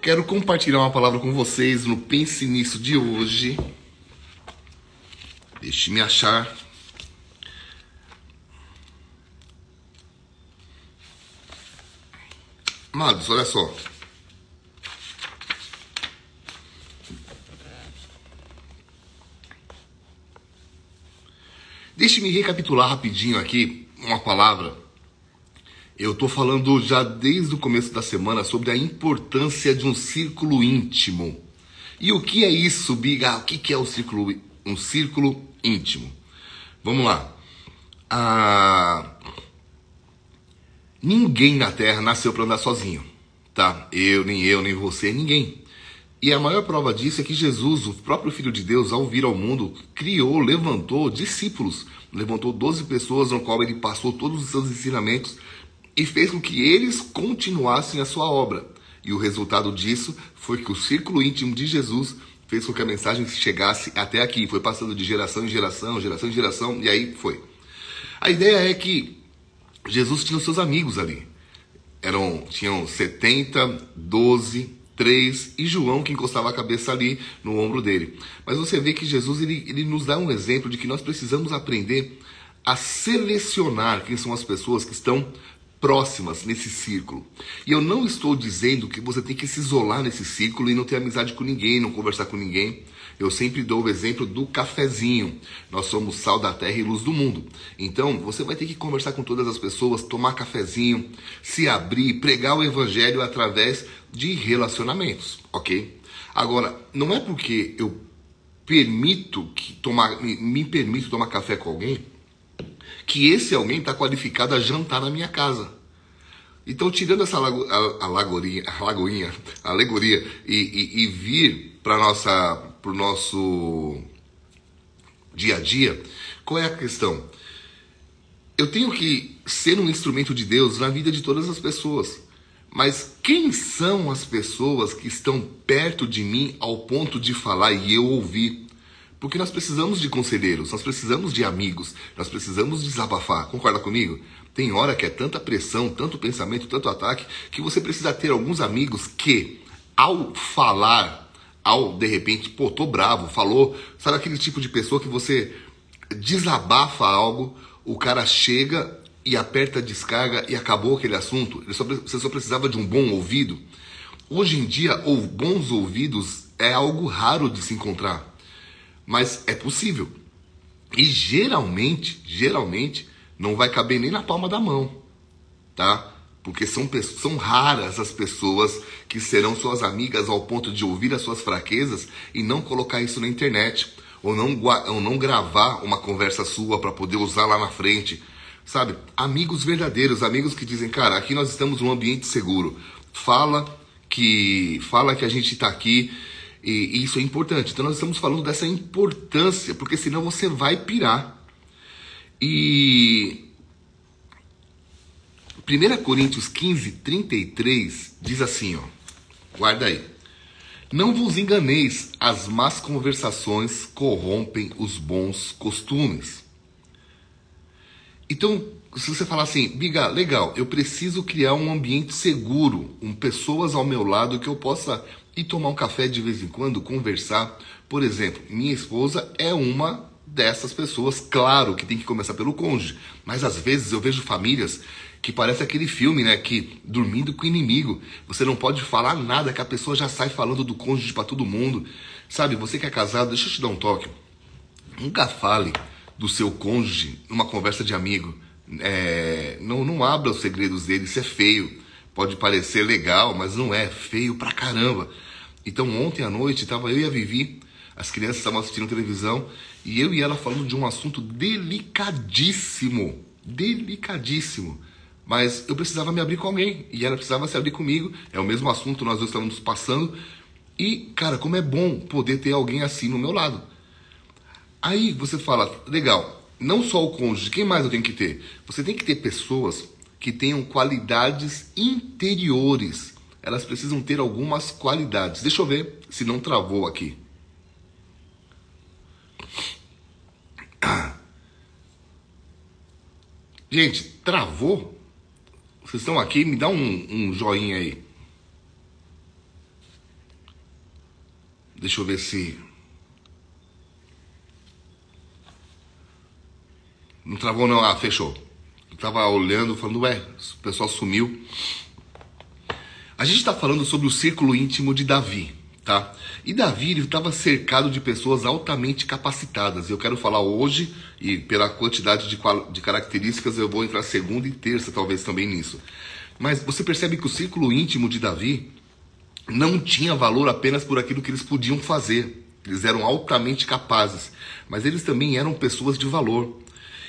Quero compartilhar uma palavra com vocês no Pense Nisso de hoje. Deixe me achar. Amados, olha só. Deixe-me recapitular rapidinho aqui uma palavra. Eu estou falando já desde o começo da semana sobre a importância de um círculo íntimo. E o que é isso, Biga? O que é um círculo, um círculo íntimo? Vamos lá. Ah, ninguém na Terra nasceu para andar sozinho, tá? Eu, nem eu, nem você, ninguém. E a maior prova disso é que Jesus, o próprio Filho de Deus, ao vir ao mundo, criou, levantou discípulos, levantou 12 pessoas no qual ele passou todos os seus ensinamentos e fez com que eles continuassem a sua obra. E o resultado disso foi que o círculo íntimo de Jesus fez com que a mensagem chegasse até aqui, foi passando de geração em geração, geração em geração, e aí foi. A ideia é que Jesus tinha os seus amigos ali. Eram, tinham 70, 12, três e João que encostava a cabeça ali no ombro dele. Mas você vê que Jesus ele, ele nos dá um exemplo de que nós precisamos aprender a selecionar quem são as pessoas que estão próximas nesse círculo. E eu não estou dizendo que você tem que se isolar nesse círculo e não ter amizade com ninguém, não conversar com ninguém. Eu sempre dou o exemplo do cafezinho. Nós somos sal da terra e luz do mundo. Então, você vai ter que conversar com todas as pessoas, tomar cafezinho, se abrir, pregar o evangelho através de relacionamentos, ok? Agora, não é porque eu permito que tomar, me, me permito tomar café com alguém que esse alguém está qualificado a jantar na minha casa. Então, tirando essa lago, a, a, lagorinha, a lagoinha, a alegoria e, e, e vir para o nosso dia a dia, qual é a questão? Eu tenho que ser um instrumento de Deus na vida de todas as pessoas. Mas quem são as pessoas que estão perto de mim ao ponto de falar e eu ouvir? Porque nós precisamos de conselheiros, nós precisamos de amigos, nós precisamos desabafar. Concorda comigo? Tem hora que é tanta pressão, tanto pensamento, tanto ataque, que você precisa ter alguns amigos que, ao falar, ao de repente, pô, tô bravo, falou, sabe aquele tipo de pessoa que você desabafa algo, o cara chega e aperta a descarga e acabou aquele assunto. Você só precisava de um bom ouvido. Hoje em dia, ou bons ouvidos é algo raro de se encontrar, mas é possível. E geralmente, geralmente, não vai caber nem na palma da mão, tá? Porque são, são raras as pessoas que serão suas amigas ao ponto de ouvir as suas fraquezas e não colocar isso na internet, ou não, ou não gravar uma conversa sua para poder usar lá na frente Sabe? Amigos verdadeiros, amigos que dizem, cara, aqui nós estamos num ambiente seguro. Fala que fala que a gente está aqui e, e isso é importante. Então nós estamos falando dessa importância, porque senão você vai pirar. E 1 Coríntios 15, 33 diz assim, ó. Guarda aí. Não vos enganeis, as más conversações corrompem os bons costumes. Então, se você falar assim, Biga, legal, eu preciso criar um ambiente seguro, com pessoas ao meu lado que eu possa ir tomar um café de vez em quando, conversar. Por exemplo, minha esposa é uma dessas pessoas, claro que tem que começar pelo cônjuge, mas às vezes eu vejo famílias que parece aquele filme, né, que dormindo com o inimigo, você não pode falar nada que a pessoa já sai falando do cônjuge para todo mundo. Sabe, você que é casado, deixa eu te dar um toque. Nunca fale do seu cônjuge numa conversa de amigo. É, não, não abra os segredos dele, isso é feio. Pode parecer legal, mas não é. Feio pra caramba. Então ontem à noite estava eu e a Vivi, as crianças estavam assistindo televisão, e eu e ela falando de um assunto delicadíssimo. Delicadíssimo. Mas eu precisava me abrir com alguém, e ela precisava se abrir comigo. É o mesmo assunto, nós dois estávamos passando. E, cara, como é bom poder ter alguém assim no meu lado. Aí você fala, legal, não só o cônjuge, quem mais eu tenho que ter? Você tem que ter pessoas que tenham qualidades interiores. Elas precisam ter algumas qualidades. Deixa eu ver se não travou aqui. Gente, travou? Vocês estão aqui? Me dá um, um joinha aí. Deixa eu ver se. Não travou, não. Ah, fechou. Eu tava olhando, falando, ué, o pessoal sumiu. A gente está falando sobre o círculo íntimo de Davi, tá? E Davi estava cercado de pessoas altamente capacitadas. Eu quero falar hoje, e pela quantidade de, de características, eu vou entrar segunda e terça, talvez também nisso. Mas você percebe que o círculo íntimo de Davi não tinha valor apenas por aquilo que eles podiam fazer. Eles eram altamente capazes, mas eles também eram pessoas de valor.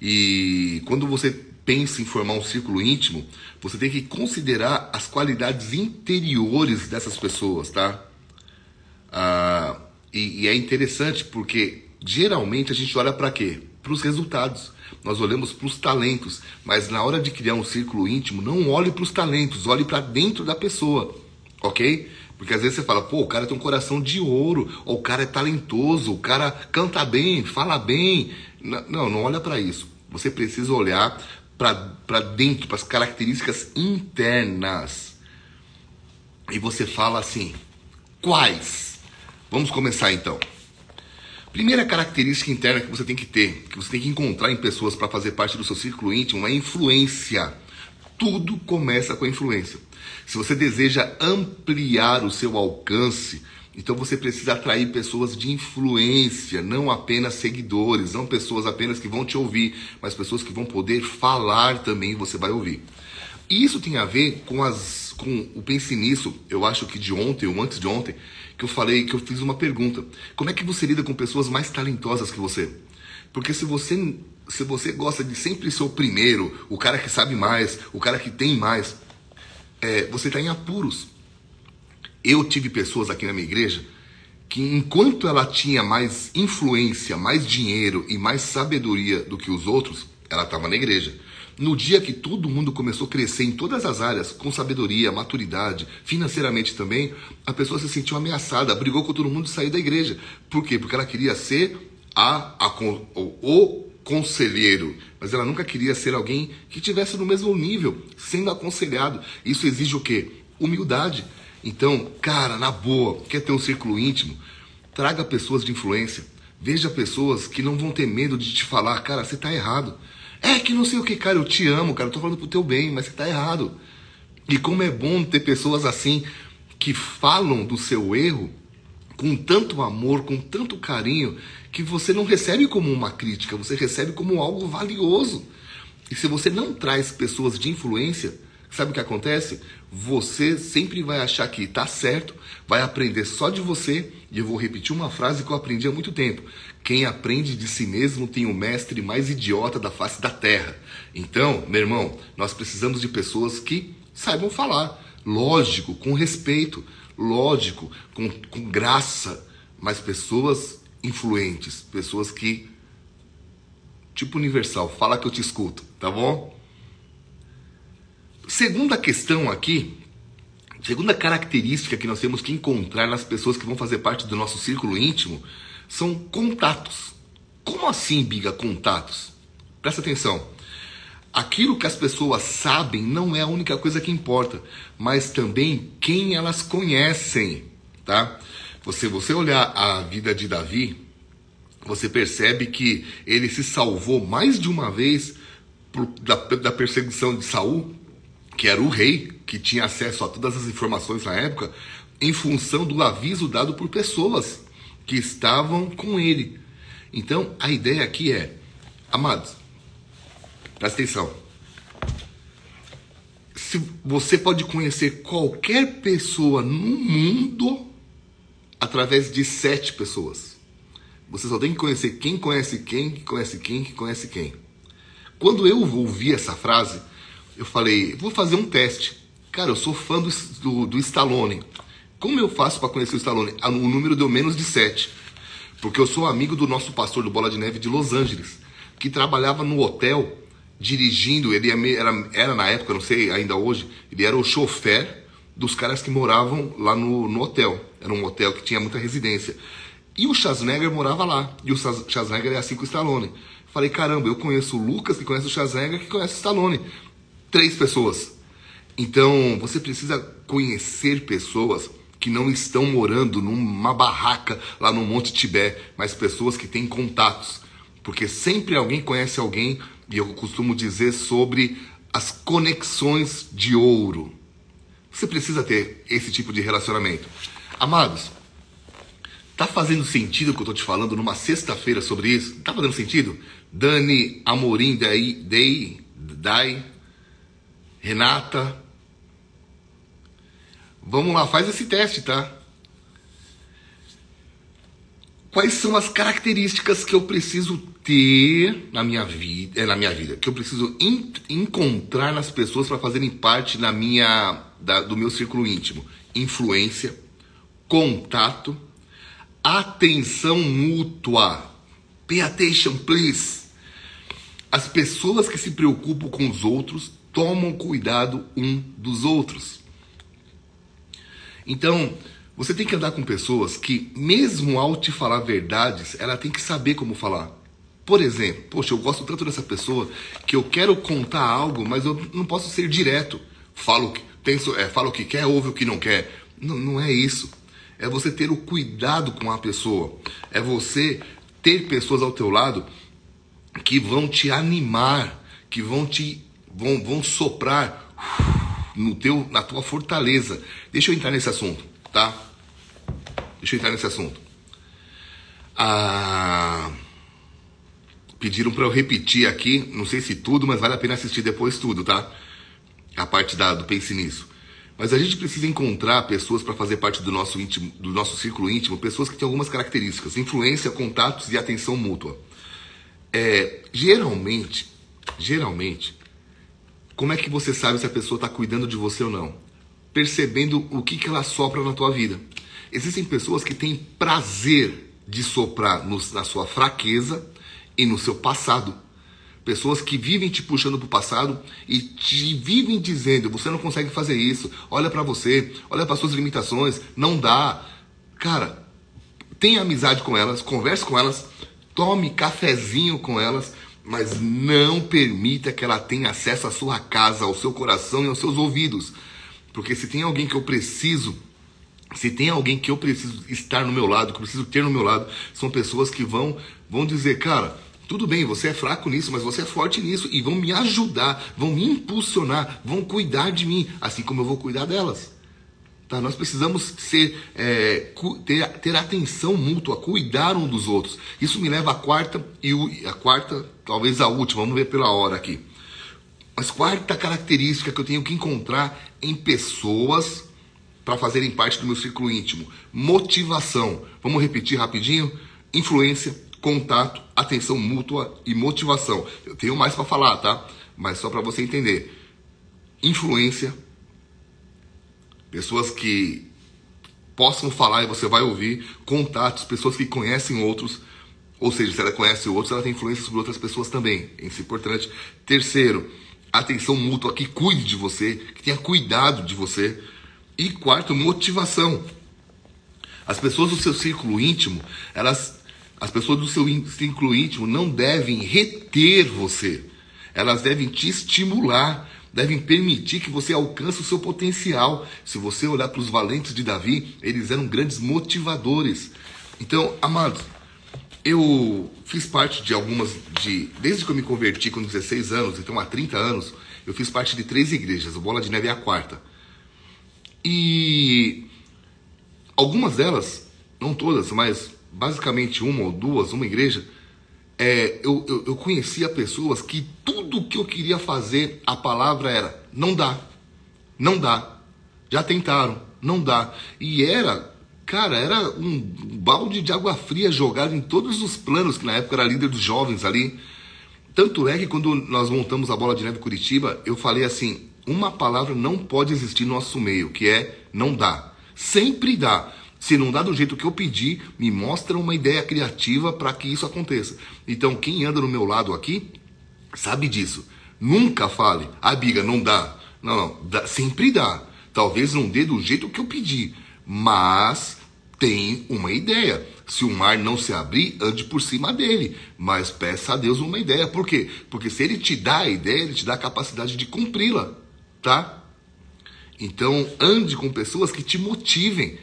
E quando você pensa em formar um círculo íntimo, você tem que considerar as qualidades interiores dessas pessoas, tá? Ah, e, e é interessante porque geralmente a gente olha para quê? Para os resultados. Nós olhamos para os talentos, mas na hora de criar um círculo íntimo, não olhe para os talentos, olhe para dentro da pessoa, ok? Porque às vezes você fala, pô, o cara tem um coração de ouro, ou o cara é talentoso, o cara canta bem, fala bem. Não, não olha para isso. Você precisa olhar para dentro, para as características internas. E você fala assim: quais? Vamos começar então. Primeira característica interna que você tem que ter, que você tem que encontrar em pessoas para fazer parte do seu círculo íntimo é influência. Tudo começa com a influência. Se você deseja ampliar o seu alcance, então você precisa atrair pessoas de influência, não apenas seguidores, não pessoas apenas que vão te ouvir, mas pessoas que vão poder falar também, você vai ouvir. E isso tem a ver com as com o pense nisso, eu acho que de ontem ou antes de ontem, que eu falei, que eu fiz uma pergunta. Como é que você lida com pessoas mais talentosas que você? Porque se você se você gosta de sempre ser o primeiro, o cara que sabe mais, o cara que tem mais, é, você está em apuros. Eu tive pessoas aqui na minha igreja que, enquanto ela tinha mais influência, mais dinheiro e mais sabedoria do que os outros, ela estava na igreja. No dia que todo mundo começou a crescer em todas as áreas, com sabedoria, maturidade, financeiramente também, a pessoa se sentiu ameaçada, brigou com todo mundo e saiu da igreja. Por quê? Porque ela queria ser a, a o, o conselheiro, mas ela nunca queria ser alguém que tivesse no mesmo nível, sendo aconselhado. Isso exige o quê? Humildade. Então, cara, na boa, quer ter um círculo íntimo? Traga pessoas de influência. Veja pessoas que não vão ter medo de te falar, cara, você está errado. É que não sei o que, cara, eu te amo, cara, eu tô falando pro teu bem, mas você está errado. E como é bom ter pessoas assim que falam do seu erro com tanto amor, com tanto carinho, que você não recebe como uma crítica, você recebe como algo valioso. E se você não traz pessoas de influência, sabe o que acontece? Você sempre vai achar que está certo, vai aprender só de você, e eu vou repetir uma frase que eu aprendi há muito tempo. Quem aprende de si mesmo tem o mestre mais idiota da face da terra. Então, meu irmão, nós precisamos de pessoas que saibam falar, lógico, com respeito, lógico, com, com graça, mas pessoas influentes, pessoas que. Tipo universal, fala que eu te escuto, tá bom? Segunda questão aqui, segunda característica que nós temos que encontrar nas pessoas que vão fazer parte do nosso círculo íntimo são contatos. Como assim, Biga, contatos? Presta atenção. Aquilo que as pessoas sabem não é a única coisa que importa, mas também quem elas conhecem, tá? Você, você olhar a vida de Davi, você percebe que ele se salvou mais de uma vez da, da perseguição de Saul, que era o rei, que tinha acesso a todas as informações na época, em função do aviso dado por pessoas que estavam com ele. Então, a ideia aqui é, amados, Presta atenção. Se você pode conhecer qualquer pessoa no mundo através de sete pessoas. Você só tem que conhecer quem conhece quem, que conhece quem, que conhece quem. Quando eu ouvi essa frase, eu falei, vou fazer um teste. Cara, eu sou fã do, do, do Stallone. Como eu faço para conhecer o Stallone? O número deu menos de sete. Porque eu sou amigo do nosso pastor do Bola de Neve de Los Angeles, que trabalhava no hotel dirigindo, ele era, era na época, não sei ainda hoje, ele era o chofer dos caras que moravam lá no, no hotel. Era um hotel que tinha muita residência. E o Schwarzenegger morava lá. E o Schwarzenegger é assim com o Stallone. Falei, caramba, eu conheço o Lucas, que conhece o Schwarzenegger, que conhece o Stallone. Três pessoas. Então, você precisa conhecer pessoas que não estão morando numa barraca lá no Monte Tibé, mas pessoas que têm contatos. Porque sempre alguém conhece alguém, e eu costumo dizer sobre as conexões de ouro. Você precisa ter esse tipo de relacionamento. Amados, tá fazendo sentido o que eu tô te falando numa sexta-feira sobre isso? Tá fazendo sentido? Dani Amorim, Dai, Dai, Dai Renata. Vamos lá, faz esse teste, tá? Quais são as características que eu preciso ter na minha vida, é, na minha vida, que eu preciso encontrar nas pessoas para fazerem parte da minha, da, do meu círculo íntimo? Influência, contato, atenção mútua. Pay attention, please. As pessoas que se preocupam com os outros tomam cuidado um dos outros. Então, você tem que andar com pessoas que, mesmo ao te falar verdades, ela tem que saber como falar. Por exemplo, poxa, eu gosto tanto dessa pessoa que eu quero contar algo, mas eu não posso ser direto. Falo penso, é, falo o que quer, ouve o que não quer. Não, não é isso. É você ter o cuidado com a pessoa. É você ter pessoas ao teu lado que vão te animar, que vão te vão, vão soprar no teu, na tua fortaleza. Deixa eu entrar nesse assunto, tá? Deixa eu entrar nesse assunto. Ah, pediram para eu repetir aqui, não sei se tudo, mas vale a pena assistir depois tudo, tá? A parte da, do Pense Nisso. Mas a gente precisa encontrar pessoas para fazer parte do nosso, íntimo, do nosso círculo íntimo, pessoas que têm algumas características, influência, contatos e atenção mútua. É, geralmente, geralmente, como é que você sabe se a pessoa está cuidando de você ou não? Percebendo o que, que ela sopra na tua vida. Existem pessoas que têm prazer de soprar no, na sua fraqueza e no seu passado. Pessoas que vivem te puxando para o passado e te vivem dizendo: você não consegue fazer isso, olha para você, olha para suas limitações, não dá. Cara, tenha amizade com elas, converse com elas, tome cafezinho com elas, mas não permita que ela tenha acesso à sua casa, ao seu coração e aos seus ouvidos. Porque se tem alguém que eu preciso, se tem alguém que eu preciso estar no meu lado, que eu preciso ter no meu lado, são pessoas que vão vão dizer, cara, tudo bem, você é fraco nisso, mas você é forte nisso e vão me ajudar, vão me impulsionar, vão cuidar de mim, assim como eu vou cuidar delas. Tá? Nós precisamos ser, é, ter, ter atenção mútua, cuidar um dos outros. Isso me leva à quarta e a quarta, talvez a última, vamos ver pela hora aqui. Mas quarta característica que eu tenho que encontrar em pessoas para fazerem parte do meu círculo íntimo: motivação. Vamos repetir rapidinho? Influência, contato, atenção mútua e motivação. Eu tenho mais para falar, tá? Mas só para você entender. Influência, pessoas que possam falar e você vai ouvir, contatos, pessoas que conhecem outros, ou seja, se ela conhece outros, ela tem influência sobre outras pessoas também. Isso é importante. Terceiro, atenção mútua, que cuide de você, que tenha cuidado de você. E quarto, motivação. As pessoas do seu círculo íntimo, elas, as pessoas do seu círculo íntimo não devem reter você. Elas devem te estimular devem permitir que você alcance o seu potencial. Se você olhar para os valentes de Davi, eles eram grandes motivadores. Então, amados, eu fiz parte de algumas de desde que eu me converti com 16 anos, então há 30 anos, eu fiz parte de três igrejas, o Bola de Neve é a quarta. E algumas delas, não todas, mas basicamente uma ou duas, uma igreja, é, eu, eu, eu conhecia pessoas que tudo que eu queria fazer, a palavra era: não dá, não dá. Já tentaram, não dá. E era, cara, era um balde de água fria jogado em todos os planos, que na época era líder dos jovens ali. Tanto é que quando nós montamos a Bola de Neve Curitiba, eu falei assim: uma palavra não pode existir no nosso meio, que é não dá. Sempre dá. Se não dá do jeito que eu pedi, me mostra uma ideia criativa para que isso aconteça. Então, quem anda no meu lado aqui, sabe disso. Nunca fale, ah, Biga, não dá. Não, não, dá, sempre dá. Talvez não dê do jeito que eu pedi, mas tem uma ideia. Se o mar não se abrir, ande por cima dele. Mas peça a Deus uma ideia. Por quê? Porque se ele te dá a ideia, ele te dá a capacidade de cumpri-la. Tá? Então, ande com pessoas que te motivem,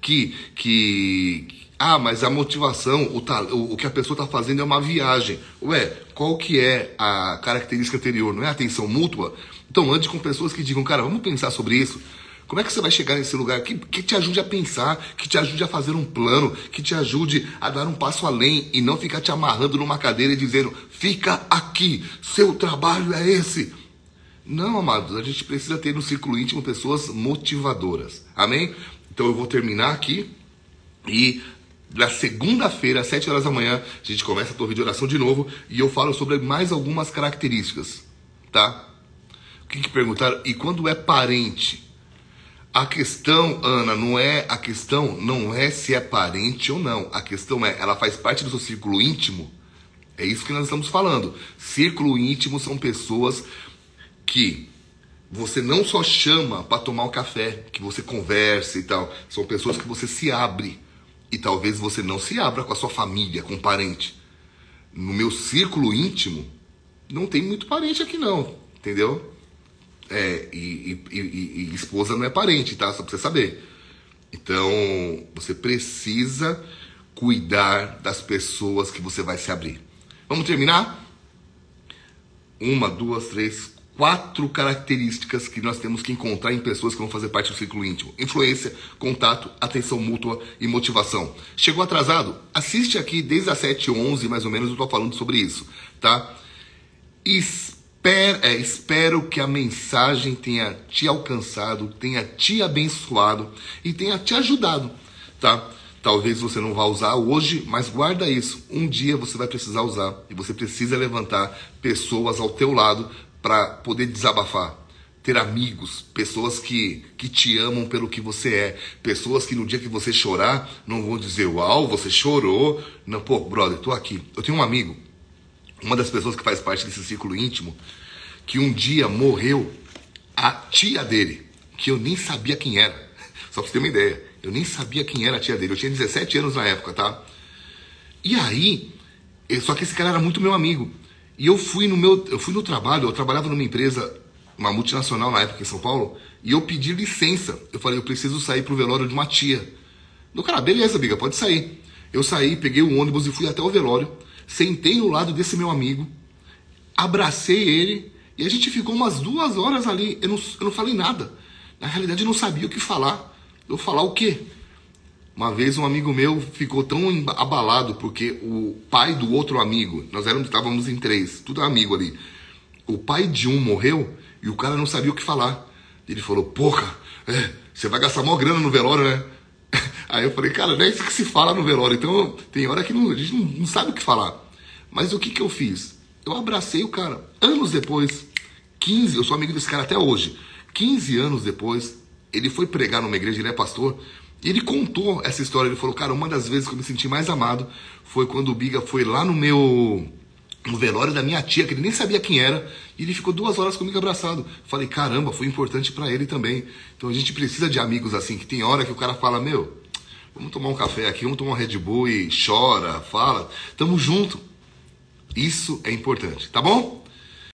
que que ah, mas a motivação, o, o, o que a pessoa está fazendo é uma viagem. Ué, qual que é a característica anterior? Não é atenção mútua? Então ande com pessoas que digam, cara, vamos pensar sobre isso. Como é que você vai chegar nesse lugar que, que te ajude a pensar, que te ajude a fazer um plano, que te ajude a dar um passo além e não ficar te amarrando numa cadeira e dizendo, fica aqui, seu trabalho é esse. Não, amados, a gente precisa ter no círculo íntimo pessoas motivadoras. Amém? Então eu vou terminar aqui e na segunda-feira, às 7 horas da manhã, a gente começa a torre de oração de novo e eu falo sobre mais algumas características, tá? O que, que perguntaram? E quando é parente? A questão, Ana, não é a questão não é se é parente ou não. A questão é, ela faz parte do seu círculo íntimo. É isso que nós estamos falando. Círculo íntimo são pessoas que você não só chama para tomar um café, que você conversa e tal. São pessoas que você se abre. E talvez você não se abra com a sua família, com um parente. No meu círculo íntimo, não tem muito parente aqui não, entendeu? É, e, e, e, e esposa não é parente, tá? Só pra você saber. Então, você precisa cuidar das pessoas que você vai se abrir. Vamos terminar? Uma, duas, três, quatro características que nós temos que encontrar em pessoas que vão fazer parte do ciclo íntimo: influência, contato, atenção mútua e motivação. Chegou atrasado? Assiste aqui desde as 7h11, mais ou menos, eu estou falando sobre isso, tá? Espero, é, espero que a mensagem tenha te alcançado, tenha te abençoado e tenha te ajudado, tá? Talvez você não vá usar hoje, mas guarda isso. Um dia você vai precisar usar e você precisa levantar pessoas ao teu lado para poder desabafar. Ter amigos, pessoas que, que te amam pelo que você é, pessoas que no dia que você chorar não vão dizer, uau, você chorou. Não, pô, brother, tô aqui. Eu tenho um amigo uma das pessoas que faz parte desse círculo íntimo, que um dia morreu a tia dele, que eu nem sabia quem era. Só pra você ter uma ideia. Eu nem sabia quem era a tia dele. Eu tinha 17 anos na época, tá? E aí, só que esse cara era muito meu amigo. E eu fui no meu, eu fui no trabalho, eu trabalhava numa empresa, uma multinacional na época em São Paulo, e eu pedi licença. Eu falei, eu preciso sair pro velório de uma tia. Do cara, beleza, biga, pode sair. Eu saí, peguei o ônibus e fui até o velório sentei no lado desse meu amigo, abracei ele e a gente ficou umas duas horas ali. Eu não, eu não falei nada. Na realidade, eu não sabia o que falar. Eu falar o quê? Uma vez um amigo meu ficou tão abalado porque o pai do outro amigo, nós éramos, estávamos em três, tudo amigo ali. O pai de um morreu e o cara não sabia o que falar. Ele falou: Porra, é, você vai gastar maior grana no velório, né? Aí eu falei, cara, não é isso que se fala no velório. Então tem hora que não, a gente não, não sabe o que falar. Mas o que, que eu fiz? Eu abracei o cara. Anos depois, 15, eu sou amigo desse cara até hoje. 15 anos depois, ele foi pregar numa igreja, ele é pastor, ele contou essa história. Ele falou, cara, uma das vezes que eu me senti mais amado foi quando o Biga foi lá no meu no velório da minha tia, que ele nem sabia quem era, e ele ficou duas horas comigo abraçado. Falei, caramba, foi importante para ele também. Então a gente precisa de amigos assim, que tem hora que o cara fala, meu, vamos tomar um café aqui, vamos tomar um Red Bull e chora, fala, tamo junto. Isso é importante, tá bom?